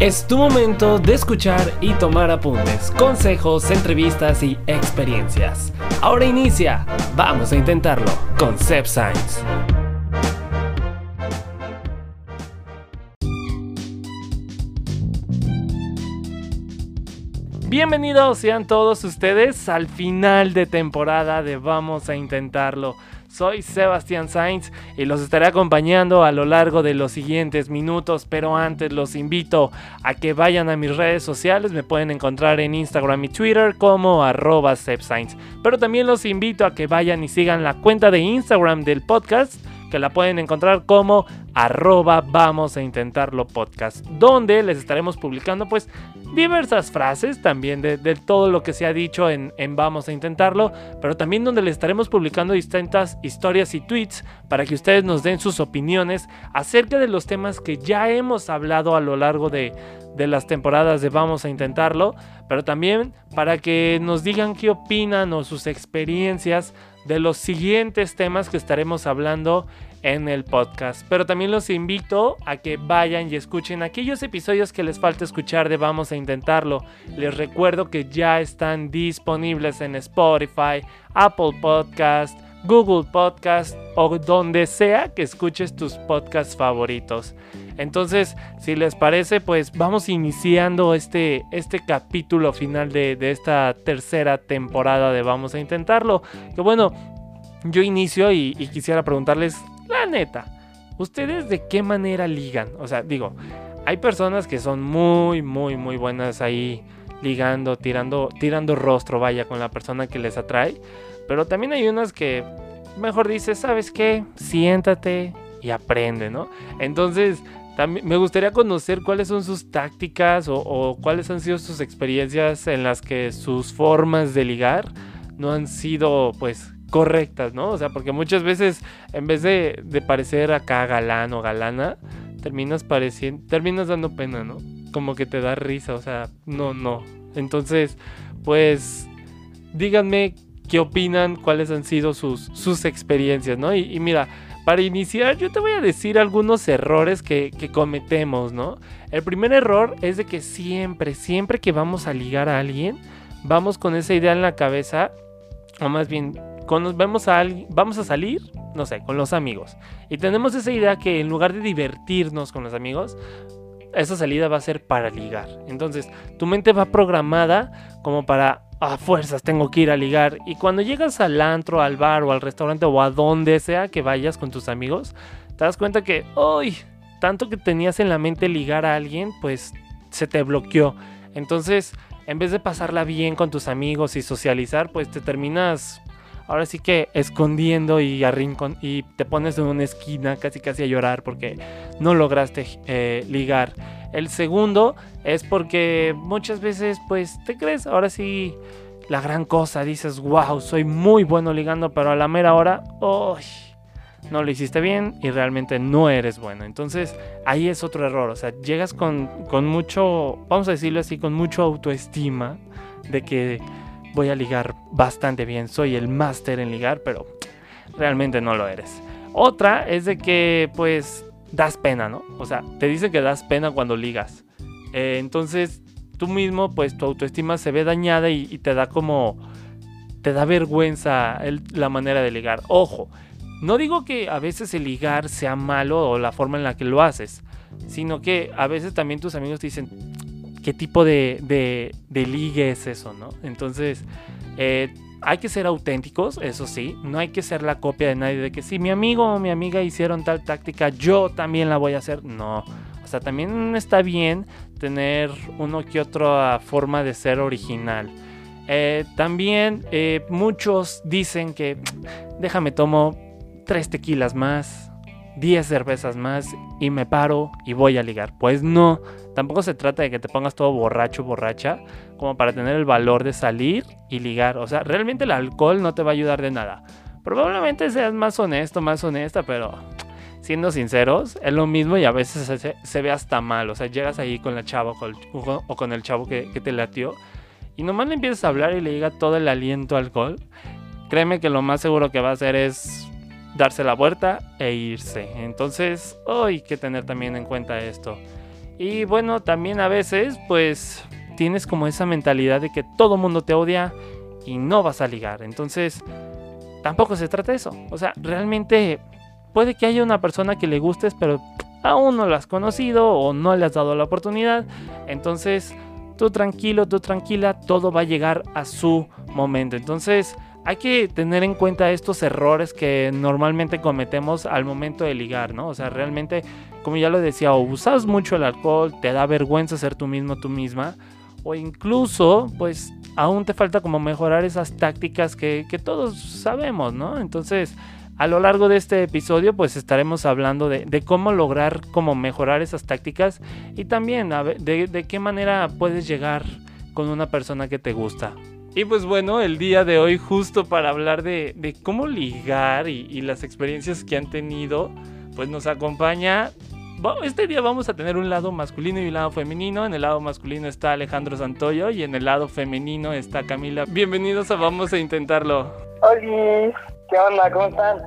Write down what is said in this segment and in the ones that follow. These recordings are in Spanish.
Es tu momento de escuchar y tomar apuntes, consejos, entrevistas y experiencias. Ahora inicia, vamos a intentarlo con Sep Science. Bienvenidos sean todos ustedes al final de temporada de Vamos a Intentarlo. Soy Sebastián Sainz y los estaré acompañando a lo largo de los siguientes minutos, pero antes los invito a que vayan a mis redes sociales, me pueden encontrar en Instagram y Twitter como arroba pero también los invito a que vayan y sigan la cuenta de Instagram del podcast que la pueden encontrar como arroba vamos a intentarlo podcast, donde les estaremos publicando pues diversas frases también de, todo lo que se ha dicho en, vamos a intentarlo, pero también donde les estaremos publicando distintas historias y tweets para que ustedes nos den sus opiniones acerca de los temas que ya hemos hablado a lo largo de las temporadas de Vamos a Intentarlo, pero también para que nos digan qué opinan o sus experiencias de los siguientes temas que estaremos hablando en el podcast. Pero también los invito a que vayan y escuchen aquellos episodios que les falta escuchar de Vamos a Intentarlo. Les recuerdo que ya están disponibles en Spotify, Apple Podcast, Google Podcast o donde sea que escuches tus podcasts favoritos. Entonces, si les parece, pues vamos iniciando este, este capítulo final de, esta tercera temporada de Vamos a Intentarlo. Que bueno, yo inicio y, quisiera preguntarles, neta, ¿ustedes de qué manera ligan? O sea, digo, hay personas que son muy, muy, muy buenas ahí ligando, tirando, tirando rostro, vaya, con la persona que les atrae. Pero también hay unas que mejor dices, ¿sabes qué? Siéntate y aprende, ¿no? Entonces, me gustaría conocer cuáles son sus tácticas o, cuáles han sido sus experiencias en las que sus formas de ligar no han sido pues correctas, ¿no? O sea, porque muchas veces en vez de, parecer acá galán o galana, terminas pareciendo, terminas dando pena, ¿no? Como que te da risa, o sea, no, no. Entonces, pues, díganme qué opinan, cuáles han sido sus, sus experiencias, ¿no? y mira, para iniciar, yo te voy a decir algunos errores que, cometemos, ¿no? El primer error es de que siempre, siempre que vamos a ligar a alguien, vamos con esa idea en la cabeza, o más bien, cuando vamos a, vamos a salir, no sé, con los amigos. Y tenemos esa idea que en lugar de divertirnos con los amigos, esa salida va a ser para ligar. Entonces, tu mente va programada como para a fuerzas tengo que ir a ligar. Y cuando llegas al antro, al bar o al restaurante o a donde sea que vayas con tus amigos, te das cuenta que, hoy tanto que tenías en la mente ligar a alguien, pues se te bloqueó. Entonces, en vez de pasarla bien con tus amigos y socializar, pues te terminas ahora sí que escondiendo y arrincon y te pones en una esquina casi casi a llorar porque no lograste eh, ligar. El segundo es porque muchas veces pues te crees ahora sí la gran cosa, dices, wow, soy muy bueno ligando, pero a la mera hora, no lo hiciste bien y realmente no eres bueno. Entonces ahí es otro error, o sea, llegas con, con mucho, vamos a decirlo así, con mucho autoestima de que voy a ligar bastante bien, soy el máster en ligar, pero realmente no lo eres. Otra es de que pues das pena, ¿no? O sea, te dice que das pena cuando ligas. Eh, entonces, tú mismo, pues tu autoestima se ve dañada y, te da como... Te da vergüenza la manera de ligar. Ojo, no digo que a veces el ligar sea malo o la forma en la que lo haces, sino que a veces también tus amigos te dicen, ¿qué tipo de, de, ligue es eso, no? Entonces, eh, hay que ser auténticos, eso sí, no hay que ser la copia de nadie de que si mi amigo o mi amiga hicieron tal táctica, yo también la voy a hacer. No, o sea, también está bien tener uno que otra forma de ser original. Eh, también eh, muchos dicen que déjame tomo tres tequilas más, 10 cervezas más y me paro y voy a ligar. Pues no, tampoco se trata de que te pongas todo borracho, borracha, como para tener el valor de salir y ligar. O sea, realmente el alcohol no te va a ayudar de nada. Probablemente seas más honesto, más honesta, pero siendo sinceros, es lo mismo y a veces se, ve hasta mal. O sea, llegas ahí con la chava o con el chavo que, que te latió y nomás le empiezas a hablar y le llega todo el aliento alcohol. Créeme que lo más seguro que va a hacer es darse la vuelta e irse. Entonces, hay que tener también en cuenta esto. Y bueno, también a veces pues tienes como esa mentalidad de que todo mundo te odia y no vas a ligar. Entonces, tampoco se trata de eso. O sea, realmente puede que haya una persona que le gustes, pero aún no la has conocido o no le has dado la oportunidad. Entonces, tú tranquilo, tú tranquila, todo va a llegar a su momento. Entonces, hay que tener en cuenta estos errores que normalmente cometemos al momento de ligar, ¿no? O sea, realmente, como ya lo decía, o usas mucho el alcohol, te da vergüenza ser tú mismo, tú misma, o incluso, pues, aún te falta como mejorar esas tácticas que, todos sabemos, ¿no? Entonces, a lo largo de este episodio, pues estaremos hablando de, cómo lograr, cómo mejorar esas tácticas y también de, qué manera puedes llegar con una persona que te gusta. Y pues bueno, el día de hoy justo para hablar de, cómo ligar y, las experiencias que han tenido, pues nos acompaña... Este día vamos a tener un lado masculino y un lado femenino. En el lado masculino está Alejandro Santoyo y en el lado femenino está Camila. Bienvenidos a Vamos a Intentarlo. Hola, ¿qué onda? ¿Cómo están?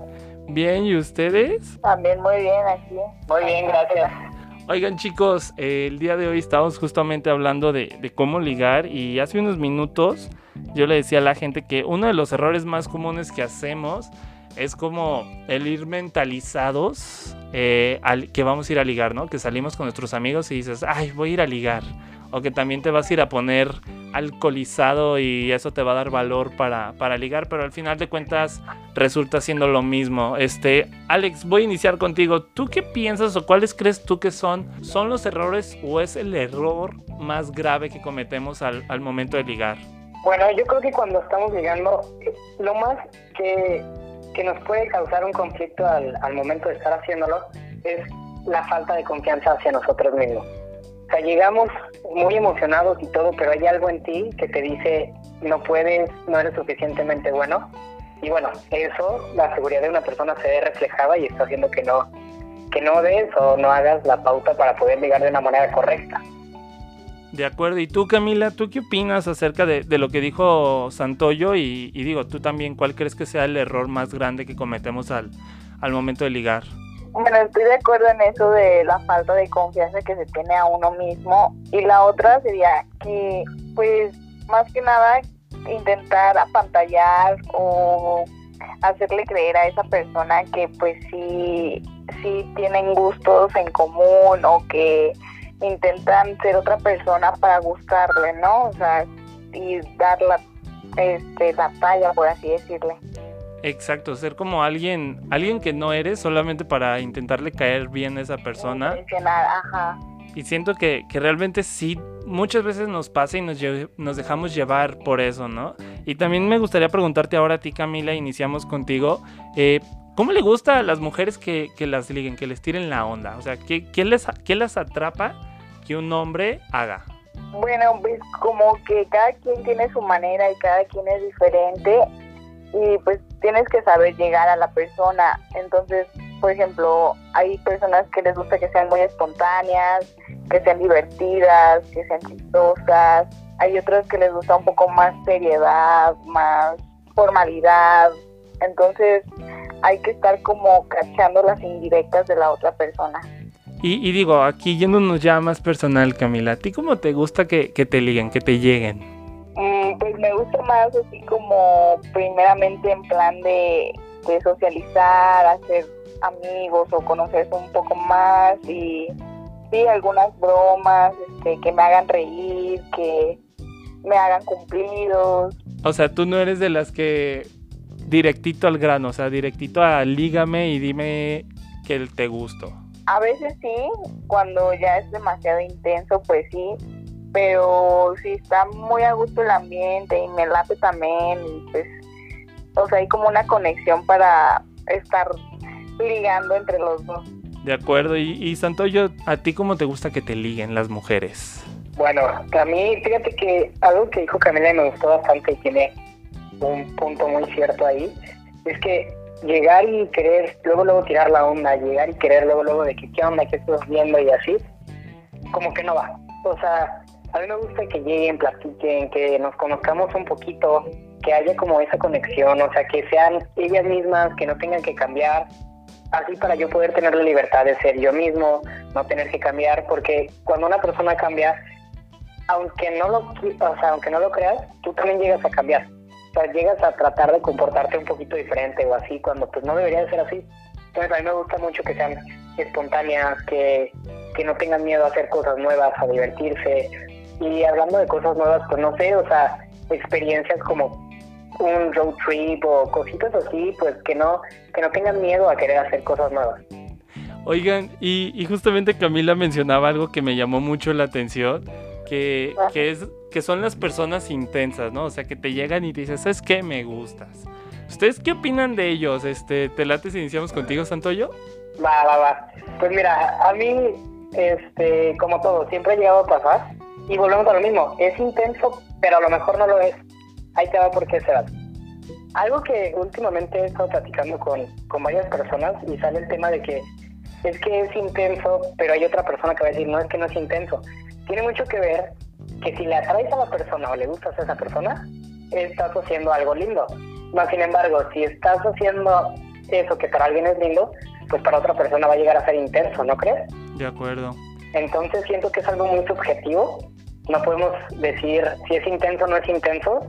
Bien, ¿y ustedes? También muy bien aquí. Muy bien, gracias. Oigan chicos, el día de hoy estamos justamente hablando de, cómo ligar y hace unos minutos yo le decía a la gente que uno de los errores más comunes que hacemos es como el ir mentalizados eh, al, que vamos a ir a ligar, ¿no? Que salimos con nuestros amigos y dices, ay, voy a ir a ligar. O que también te vas a ir a poner alcoholizado y eso te va a dar valor para, para ligar, pero al final de cuentas resulta siendo lo mismo. Este, Alex, voy a iniciar contigo. ¿Tú qué piensas o cuáles crees tú que son? ¿Son los errores o es el error más grave que cometemos al, al momento de ligar? Bueno, yo creo que cuando estamos llegando, lo más que, nos puede causar un conflicto al, al momento de estar haciéndolo es la falta de confianza hacia nosotros mismos. Llegamos muy emocionados y todo, pero hay algo en ti que te dice no puedes, no eres suficientemente bueno. Y bueno, eso, la seguridad de una persona se ve reflejada y está haciendo que no, que no des o no hagas la pauta para poder llegar de una manera correcta. De acuerdo. ¿Y tú, Camila, tú qué opinas acerca de, lo que dijo Santoyo? Y, digo, tú también, ¿cuál crees que sea el error más grande que cometemos al, al momento de ligar? Bueno, estoy de acuerdo en eso de la falta de confianza que se tiene a uno mismo. Y la otra sería que, pues, más que nada, intentar apantallar o hacerle creer a esa persona que, pues, sí, sí tienen gustos en común o que intentan ser otra persona para gustarle, ¿no? O sea, y dar la, este, la talla, por así decirle. Exacto, ser como alguien, alguien que no eres solamente para intentarle caer bien a esa persona. Ajá. Y siento que, que, realmente sí, muchas veces nos pasa y nos, nos dejamos llevar por eso, ¿no? Y también me gustaría preguntarte ahora a ti, Camila, iniciamos contigo. Eh, ¿Cómo le gusta a las mujeres que, que, las liguen, que les tiren la onda? O sea, ¿qué, qué les, qué las atrapa que un hombre haga? Bueno, pues como que cada quien tiene su manera y cada quien es diferente y pues tienes que saber llegar a la persona. Entonces, por ejemplo, hay personas que les gusta que sean muy espontáneas, que sean divertidas, que sean chistosas. Hay otras que les gusta un poco más seriedad, más formalidad. Entonces, hay que estar como cachando las indirectas de la otra persona. Y, digo, aquí yéndonos ya más personal, Camila, ¿a ti cómo te gusta que, te liguen, que te lleguen? Pues me gusta más así como primeramente en plan de, socializar, hacer amigos o conocerse un poco más y sí, algunas bromas este, que me hagan reír, que me hagan cumplidos. O sea, tú no eres de las que directito al grano, o sea, directito a lígame y dime que te gusto. A veces sí, cuando ya es demasiado intenso, pues sí, pero si está muy a gusto el ambiente y me late también, pues, o sea, hay como una conexión para estar ligando entre los dos. De acuerdo, y, y Santoyo, ¿a ti cómo te gusta que te liguen las mujeres? Bueno, a mí, fíjate que algo que dijo Camila y me gustó bastante y tiene un punto muy cierto ahí, es que llegar y querer luego luego tirar la onda, llegar y querer luego luego de que qué onda, qué estás viendo y así, como que no va. O sea, a mí me gusta que lleguen, platiquen, que nos conozcamos un poquito, que haya como esa conexión, o sea, que sean ellas mismas, que no tengan que cambiar así para yo poder tener la libertad de ser yo mismo, no tener que cambiar, porque cuando una persona cambia, aunque no lo, o sea, aunque no lo creas, tú también llegas a cambiar. O sea, llegas a tratar de comportarte un poquito diferente o así, cuando pues no debería de ser así. Entonces a mí me gusta mucho que sean espontáneas, que, que no tengan miedo a hacer cosas nuevas, a divertirse. Y hablando de cosas nuevas, pues no sé, o sea, experiencias como un road trip o cositas así, pues que no, que no tengan miedo a querer hacer cosas nuevas. Oigan, y, y justamente Camila mencionaba algo que me llamó mucho la atención, que, Ah. que es que son las personas intensas, ¿no? O sea, que te llegan y te dicen, ¿sabes qué? Me gustas. ¿Ustedes qué opinan de ellos? Este, ¿Te late si iniciamos contigo, Santoyo? Va, va, va. Pues mira, a mí, este, como todo, siempre ha llegado a pasar. Y volvemos a lo mismo. Es intenso, pero a lo mejor no lo es. Ahí te va por qué será. Algo que últimamente he estado platicando con, con varias personas y sale el tema de que es que es intenso, pero hay otra persona que va a decir, no, es que no es intenso. Tiene mucho que ver que si le atraes a la persona o le gustas a esa persona, estás haciendo algo lindo. Más sin embargo, si estás haciendo eso que para alguien es lindo, pues para otra persona va a llegar a ser intenso, ¿no crees? De acuerdo. Entonces siento que es algo muy subjetivo. No podemos decir si es intenso o no es intenso.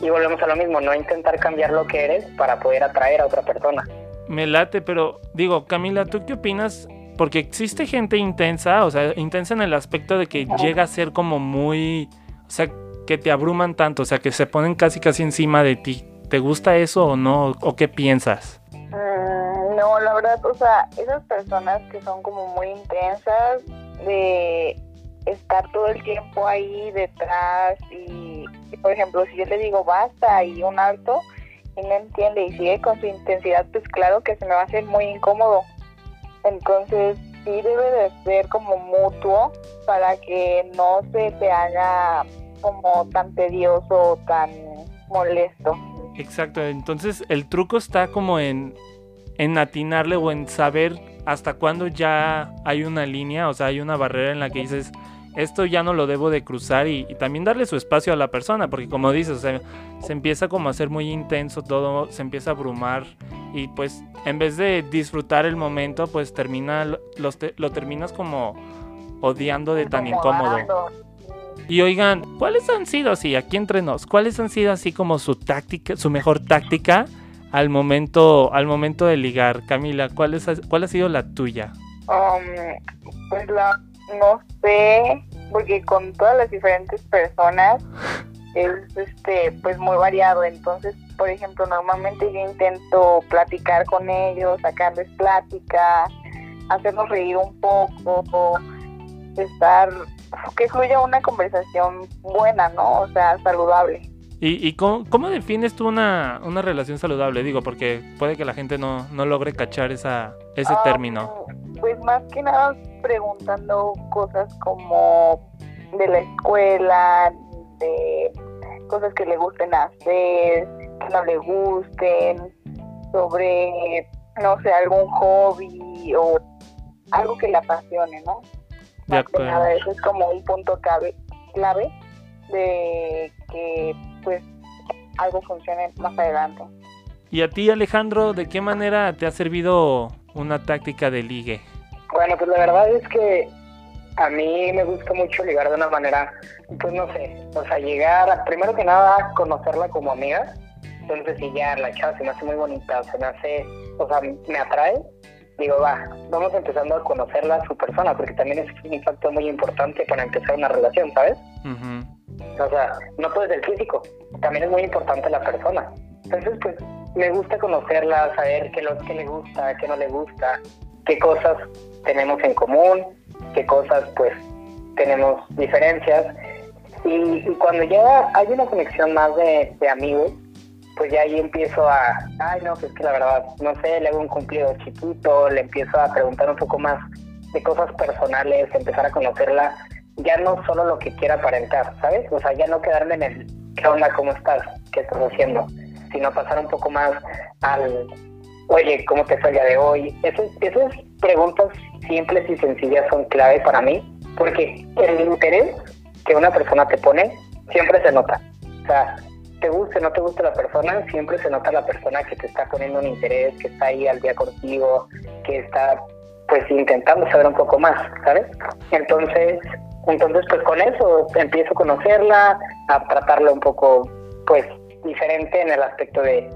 Y volvemos a lo mismo, no intentar cambiar lo que eres para poder atraer a otra persona. Me late, pero digo, Camila, ¿tú qué opinas? Porque existe gente intensa, o sea, intensa en el aspecto de que llega a ser como muy, o sea, que te abruman tanto, o sea, que se ponen casi casi encima de ti. ¿Te gusta eso o no? ¿O qué piensas? Mm, no, la verdad, o sea, esas personas que son como muy intensas, de estar todo el tiempo ahí detrás y, por ejemplo, si yo le digo basta y un alto y no entiende y sigue con su intensidad, pues claro que se me va a hacer muy incómodo. Entonces, sí debe de ser como mutuo para que no se te haga como tan tedioso o tan molesto. Exacto, entonces el truco está como en, en atinarle o en saber hasta cuándo ya hay una línea, o sea, hay una barrera en la que dices, esto ya no lo debo de cruzar y, y también darle su espacio a la persona, porque como dices, o sea, se empieza como a ser muy intenso todo, se empieza a abrumar y pues en vez de disfrutar el momento, pues termina, los te- lo terminas como odiando de tan incómodo. Y oigan, ¿cuáles han sido así, aquí entre nos, cuáles han sido así como su táctica, su mejor táctica al momento, al momento de ligar? Camila, ¿cuál, es, cuál ha sido la tuya? Um, pues la, no sé, porque con todas las diferentes personas es este pues muy variado. Entonces, por ejemplo, normalmente yo intento platicar con ellos, sacarles plática, hacerlos reír un poco, o estar que fluya una conversación buena, ¿no? O sea, saludable. ¿Y, y cómo, cómo defines tú una, una relación saludable? Digo, porque puede que la gente no, no logre cachar esa, ese Ah, término. Pues más que nada preguntando cosas como de la escuela, de cosas que le gusten hacer, que no le gusten, sobre, no sé, algún hobby o algo que le apasione, ¿no? De Más que acuerdo. nada, eso es como un punto clave, clave de que pues algo funcione más adelante. Y a ti, Alejandro, ¿de qué manera te ha servido una táctica de ligue? Bueno, pues la verdad es que a mí me gusta mucho ligar de una manera, pues no sé, o sea, llegar, a- primero que nada, conocerla como amiga. Entonces, si ya la chava se me hace muy bonita, se me hace, o sea, me atrae, digo, va, vamos empezando a conocerla a su persona, porque también es un factor muy importante para empezar una relación, ¿sabes? O sea, no todo es el físico, también es muy importante la persona. Entonces, pues, me gusta conocerla, saber qué, lo, qué le gusta, qué no le gusta, qué cosas tenemos en común, qué cosas, pues, tenemos diferencias. Y, y cuando ya hay una conexión más de, de amigos, pues ya ahí empiezo a, ay, no, pues que la verdad, no sé, le hago un cumplido chiquito, le empiezo a preguntar un poco más de cosas personales, empezar a conocerla, ya no solo lo que quiera aparentar, ¿sabes? O sea, ya no quedarme en el, ¿qué onda? ¿Cómo estás? ¿Qué estás haciendo? Sino pasar un poco más al, oye, ¿cómo te fue el día de hoy? Esas, esas preguntas simples y sencillas son clave para mí, porque el interés que una persona te pone siempre se nota. O sea, te guste o no te guste la persona, siempre se nota la persona que te está poniendo un interés, que está ahí al día contigo, que está pues intentando saber un poco más, ¿sabes? Entonces, entonces pues con eso empiezo a conocerla, a tratarla un poco pues diferente en el aspecto de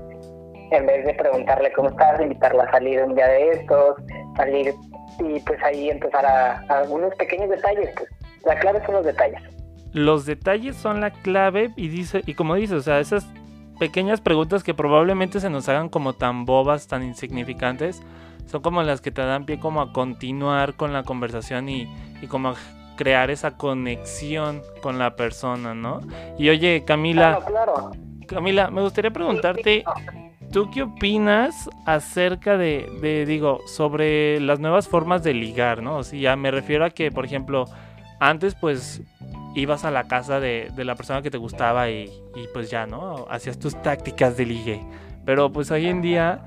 en vez de preguntarle cómo estás, invitarla a salir un día de estos, salir y pues ahí empezar a, algunos pequeños detalles, pues la clave son los detalles. Los detalles son la clave y dice y como dices, o sea, esas pequeñas preguntas que probablemente se nos hagan como tan bobas, tan insignificantes, son como las que te dan pie como a continuar con la conversación y, y como a crear esa conexión con la persona, ¿no? Y oye, Camila, claro, Camila, me gustaría preguntarte, ¿tú qué opinas acerca de, digo, sobre las nuevas formas de ligar, ¿no? O sea, me refiero a que, por ejemplo, antes pues ibas a la casa de, la persona que te gustaba y, pues ya, ¿no? Hacías tus tácticas de ligue. Pero pues hoy en día,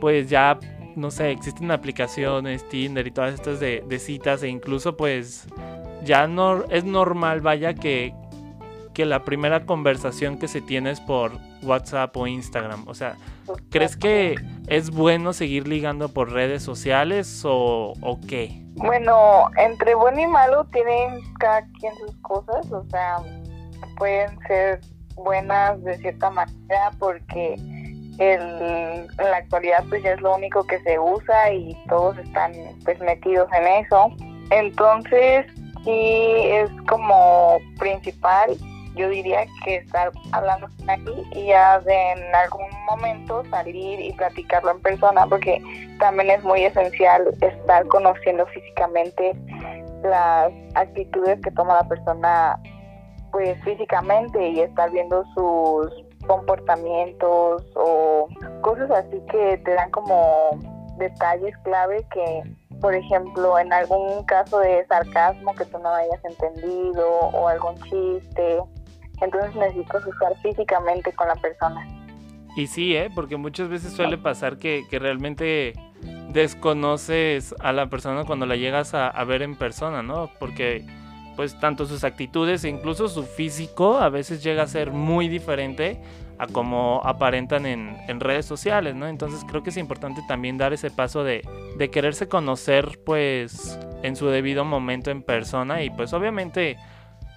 pues ya, no sé, existen aplicaciones, Tinder y todas estas de, citas e incluso pues ya es normal, vaya, que, que la primera conversación que se tiene es por WhatsApp o Instagram. O sea, ¿crees que es bueno seguir ligando por redes sociales o, o qué? Bueno, entre bueno y malo tienen cada quien sus cosas, o sea, pueden ser buenas de cierta manera porque el, en la actualidad pues ya es lo único que se usa y todos están pues metidos en eso. Entonces, sí es como principal, yo diría que estar hablando aquí y ya de en algún momento salir y platicarlo en persona, porque también es muy esencial estar conociendo físicamente las actitudes que toma la persona pues físicamente y estar viendo sus comportamientos o cosas así que te dan como detalles clave que por ejemplo, en algún caso de sarcasmo que tú no hayas entendido o algún chiste. Entonces necesitas estar físicamente con la persona. Y sí, ¿eh? porque muchas veces suele pasar que, que realmente desconoces a la persona cuando la llegas a, a, ver en persona, ¿no? Porque pues tanto sus actitudes e incluso su físico a veces llega a ser muy diferente a como aparentan en, en, redes sociales, ¿no? Entonces creo que es importante también dar ese paso de, de, quererse conocer pues en su debido momento en persona y pues obviamente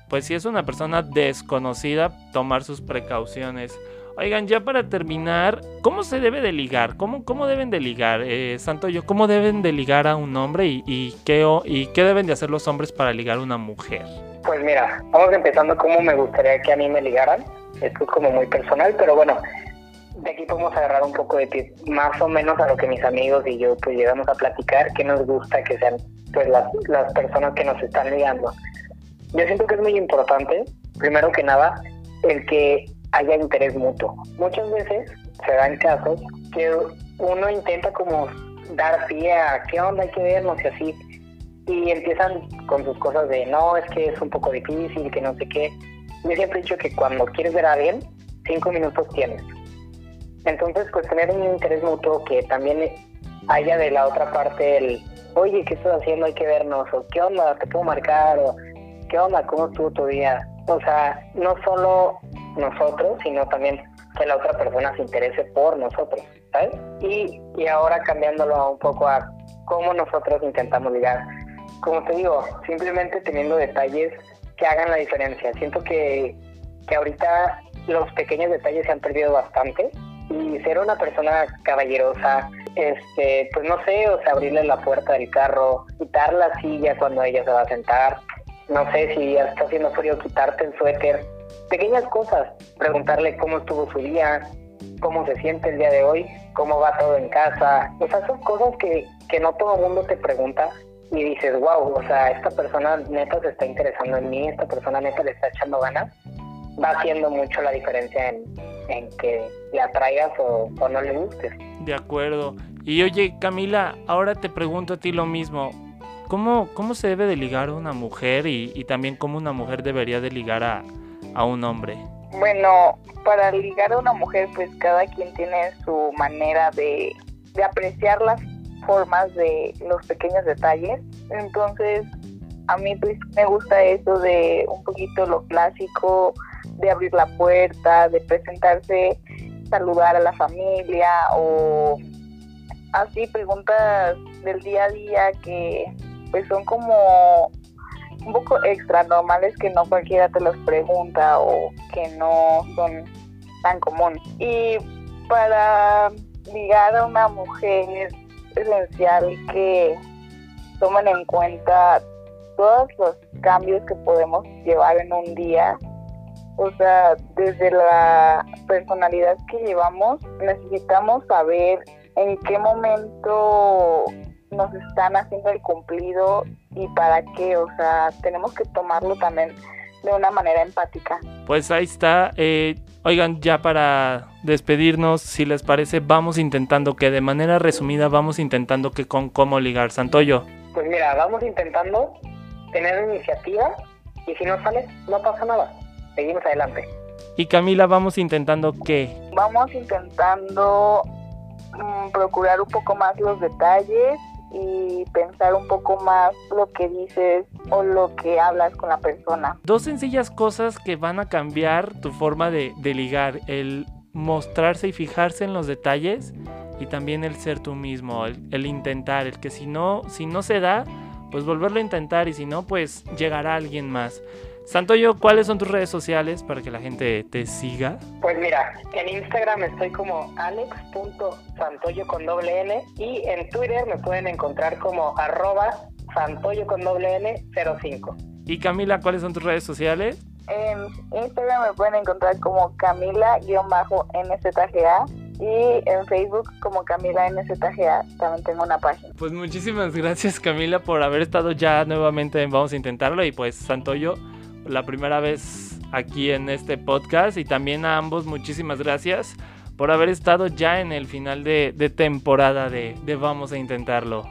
pues si es una persona desconocida tomar sus precauciones. Oigan, ya para terminar, ¿cómo se debe de ligar? ¿Cómo, cómo deben de ligar? Eh, Santo yo, ¿cómo deben de ligar a un hombre y, y, qué, y qué deben de hacer los hombres para ligar a una mujer? Pues mira, vamos empezando cómo me gustaría que a mí me ligaran. Esto es como muy personal, pero bueno, de aquí podemos agarrar un poco de pie, más o menos a lo que mis amigos y yo pues llegamos a platicar, que nos gusta que sean pues las, las personas que nos están ligando. Yo siento que es muy importante, primero que nada, el que haya interés mutuo. Muchas veces se dan casos que uno intenta como dar pie a qué onda, hay que vernos y así, y empiezan con sus cosas de no, es que es un poco difícil, que no sé qué. Yo siempre he dicho que cuando quieres ver a alguien, cinco minutos tienes. Entonces, pues tener un interés mutuo que también haya de la otra parte el, oye, ¿qué estás haciendo? Hay que vernos, o qué onda, te puedo marcar, o qué onda, cómo estuvo tu día. O sea, no solo nosotros, sino también que la otra persona se interese por nosotros, ¿sabes? Y, y ahora cambiándolo un poco a cómo nosotros intentamos ligar. Como te digo, simplemente teniendo detalles que hagan la diferencia. Siento que, que ahorita los pequeños detalles se han perdido bastante y ser una persona caballerosa, este, pues no sé, o sea, abrirle la puerta del carro, quitar la silla cuando ella se va a sentar, no sé si está haciendo frío, quitarte el suéter, pequeñas cosas, preguntarle cómo estuvo su día, cómo se siente el día de hoy, cómo va todo en casa, o sea, son cosas que, que no todo el mundo te pregunta y dices, wow, o sea, esta persona neta se está interesando en mí, esta persona neta le está echando ganas, va haciendo mucho la diferencia en, en que le atraigas o, o, no le gustes. De acuerdo. Y oye, Camila, ahora te pregunto a ti lo mismo. ¿Cómo, cómo se debe de ligar una mujer y, y también cómo una mujer debería de ligar a, a un hombre? Bueno, para ligar a una mujer, pues cada quien tiene su manera de, de apreciar las formas de los pequeños detalles. Entonces, a mí pues me gusta eso de un poquito lo clásico, de abrir la puerta, de presentarse, saludar a la familia o así preguntas del día a día que pues son como un poco extra normales que no cualquiera te los pregunta o que no son tan comunes. Y para ligar a una mujer es esencial que tomen en cuenta todos los cambios que podemos llevar en un día. O sea, desde la personalidad que llevamos, necesitamos saber en qué momento nos están haciendo el cumplido y para qué. O sea, tenemos que tomarlo también de una manera empática. Pues ahí está. Eh, oigan, ya para despedirnos, si les parece, vamos intentando que de manera resumida vamos intentando que con cómo ligar Santoyo. Pues mira, vamos intentando tener iniciativa y si no sale, no pasa nada. Seguimos adelante. Y Camila, vamos intentando qué? Vamos intentando mm, procurar un poco más los detalles y pensar un poco más lo que dices o lo que hablas con la persona. Dos sencillas cosas que van a cambiar tu forma de, de ligar, el mostrarse y fijarse en los detalles y también el ser tú mismo, el, el, intentar, el que si no, si no se da, pues volverlo a intentar y si no, pues llegará alguien más. Santoyo, ¿cuáles son tus redes sociales para que la gente te siga? Pues mira, en Instagram estoy como alex.santoyo con doble N y en Twitter me pueden encontrar como arroba santoyo con doble N 05. Y Camila, ¿cuáles son tus redes sociales? En Instagram me pueden encontrar como Camila-NZGA y en Facebook como Camila NZGA también tengo una página. Pues muchísimas gracias Camila por haber estado ya nuevamente en Vamos a Intentarlo y pues Santoyo la primera vez aquí en este podcast y también a ambos muchísimas gracias por haber estado ya en el final de, de temporada de, de, Vamos a Intentarlo.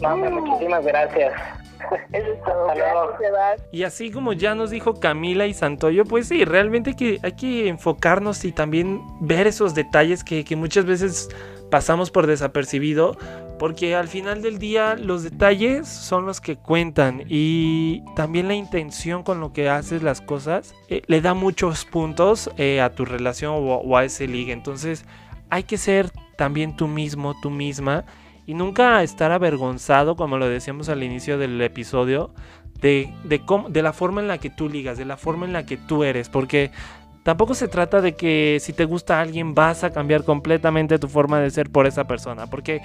No, muchísimas gracias. Eso es todo. Gracias, y así como ya nos dijo Camila y Santoyo, pues sí, realmente hay que, hay que enfocarnos y también ver esos detalles que, que muchas veces pasamos por desapercibido, porque al final del día los detalles son los que cuentan y también la intención con lo que haces las cosas eh, le da muchos puntos eh, a tu relación o, a ese ligue. Entonces hay que ser también tú mismo, tú misma y nunca estar avergonzado, como lo decíamos al inicio del episodio, de, de, cómo, de la forma en la que tú ligas, de la forma en la que tú eres, porque Tampoco se trata de que si te gusta alguien vas a cambiar completamente tu forma de ser por esa persona, porque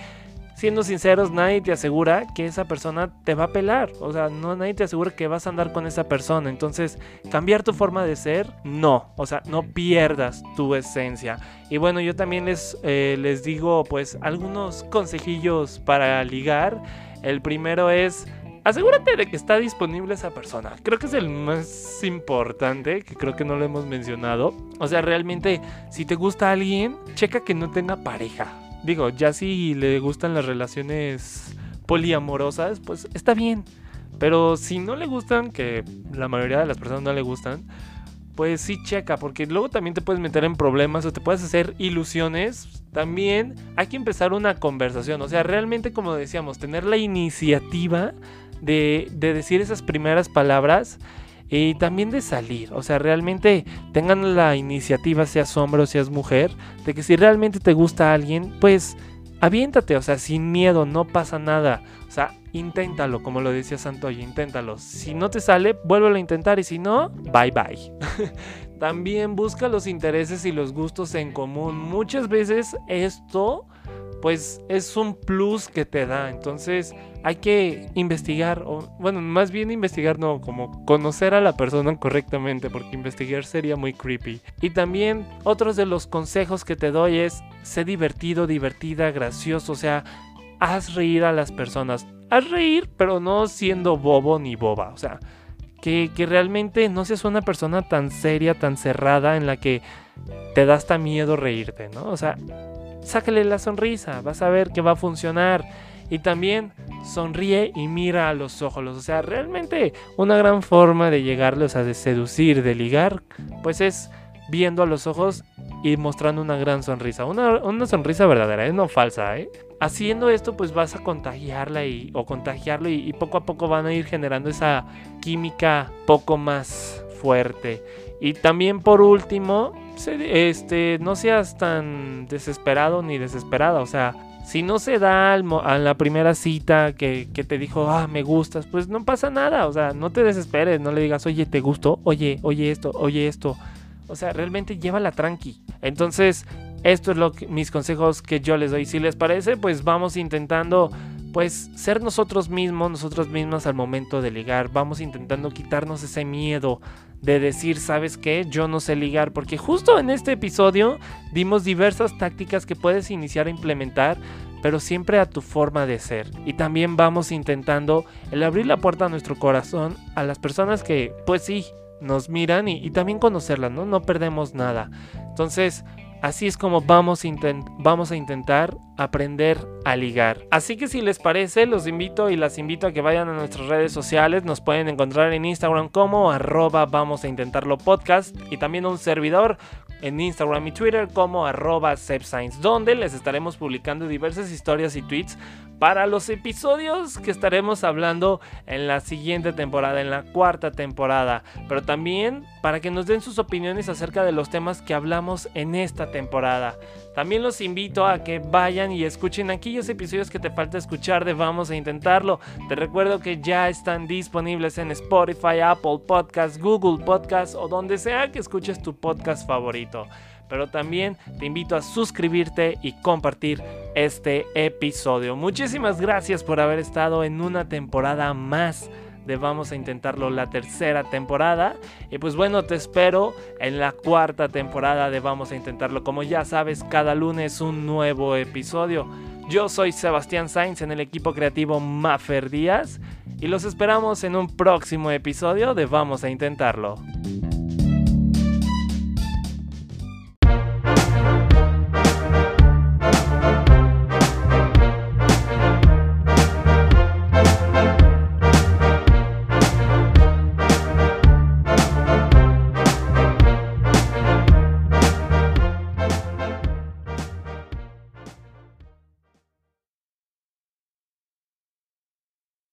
siendo sinceros, nadie te asegura que esa persona te va a pelar. O sea, no nadie te asegura que vas a andar con esa persona. Entonces, cambiar tu forma de ser, no. O sea, no pierdas tu esencia. Y bueno, yo también les, eh, les digo, pues, algunos consejillos para ligar. El primero es asegúrate de que está disponible esa persona. Creo que es el más importante, que creo que no lo hemos mencionado. O sea, realmente, si te gusta alguien, checa que no tenga pareja. Digo, ya si le gustan las relaciones poliamorosas, pues está bien. Pero si no le gustan, que la mayoría de las personas no le gustan, pues sí checa, porque luego también te puedes meter en problemas o te puedes hacer ilusiones. También hay que empezar una conversación, o sea, realmente como decíamos, tener la iniciativa de, de decir esas primeras palabras y también de salir. O sea, realmente tengan la iniciativa, seas hombre o seas mujer, de que si realmente te gusta alguien, pues aviéntate, o sea, sin miedo, no pasa nada. O sea, inténtalo, como lo decía Santoya, inténtalo. Si no te sale, vuélvelo a intentar y si no, bye bye. También busca los intereses y los gustos en común. Muchas veces esto pues es un plus que te da. Entonces hay que investigar, o bueno, más bien investigar, no, como conocer a la persona correctamente, porque investigar sería muy creepy. Y también otros de los consejos que te doy es, sé divertido, divertida, gracioso, o sea, haz reír a las personas. Haz reír, pero no siendo bobo ni boba, o sea, que, que realmente no seas una persona tan seria, tan cerrada, en la que te da hasta miedo reírte, ¿no? O sea, sácale la sonrisa, vas a ver que va a funcionar. Y también sonríe y mira a los ojos. O sea, realmente una gran forma de llegarle, o sea, de seducir, de ligar, pues es viendo a los ojos y mostrando una gran sonrisa. Una, una sonrisa verdadera, ¿eh? no falsa, ¿eh? Haciendo esto, pues vas a contagiarla y, o contagiarlo y, y poco a poco van a ir generando esa química poco más fuerte. Y también por último, este, no seas tan desesperado ni desesperada. O sea, Si no se da a la primera cita que, que, te dijo, ah, me gustas, pues no pasa nada. O sea, no te desesperes, no le digas, oye, ¿te gustó? Oye, oye esto, oye esto. O sea, realmente llévala tranqui. Entonces, esto es lo mis consejos que yo les doy. Si les parece, pues vamos intentando pues ser nosotros mismos, nosotros mismas al momento de ligar. Vamos intentando quitarnos ese miedo de decir, ¿sabes qué? Yo no sé ligar. Porque justo en este episodio dimos diversas tácticas que puedes iniciar a implementar, pero siempre a tu forma de ser. Y también vamos intentando el abrir la puerta a nuestro corazón a las personas que, pues sí, nos miran y, y también conocerlas, ¿no? No perdemos nada. Entonces, Así es como vamos a, vamos a, intentar aprender a ligar. Así que si les parece, los invito y las invito a que vayan a nuestras redes sociales. Nos pueden encontrar en Instagram como arroba vamos a intentarlo podcast y también un servidor en Instagram y Twitter como arroba donde les estaremos publicando diversas historias y tweets para los episodios que estaremos hablando en la siguiente temporada, en la cuarta temporada, pero también para que nos den sus opiniones acerca de los temas que hablamos en esta temporada. También los invito a que vayan y escuchen aquellos episodios que te falta escuchar de Vamos a Intentarlo. Te recuerdo que ya están disponibles en Spotify, Apple Podcasts, Google Podcasts o donde sea que escuches tu podcast favorito pero también te invito a suscribirte y compartir este episodio. Muchísimas gracias por haber estado en una temporada más de Vamos a Intentarlo la tercera temporada. Y pues bueno, te espero en la cuarta temporada de Vamos a Intentarlo. Como ya sabes, cada lunes un nuevo episodio. Yo soy Sebastián Sainz en el equipo creativo Maffer Díaz y los esperamos en un próximo episodio de Vamos a Intentarlo.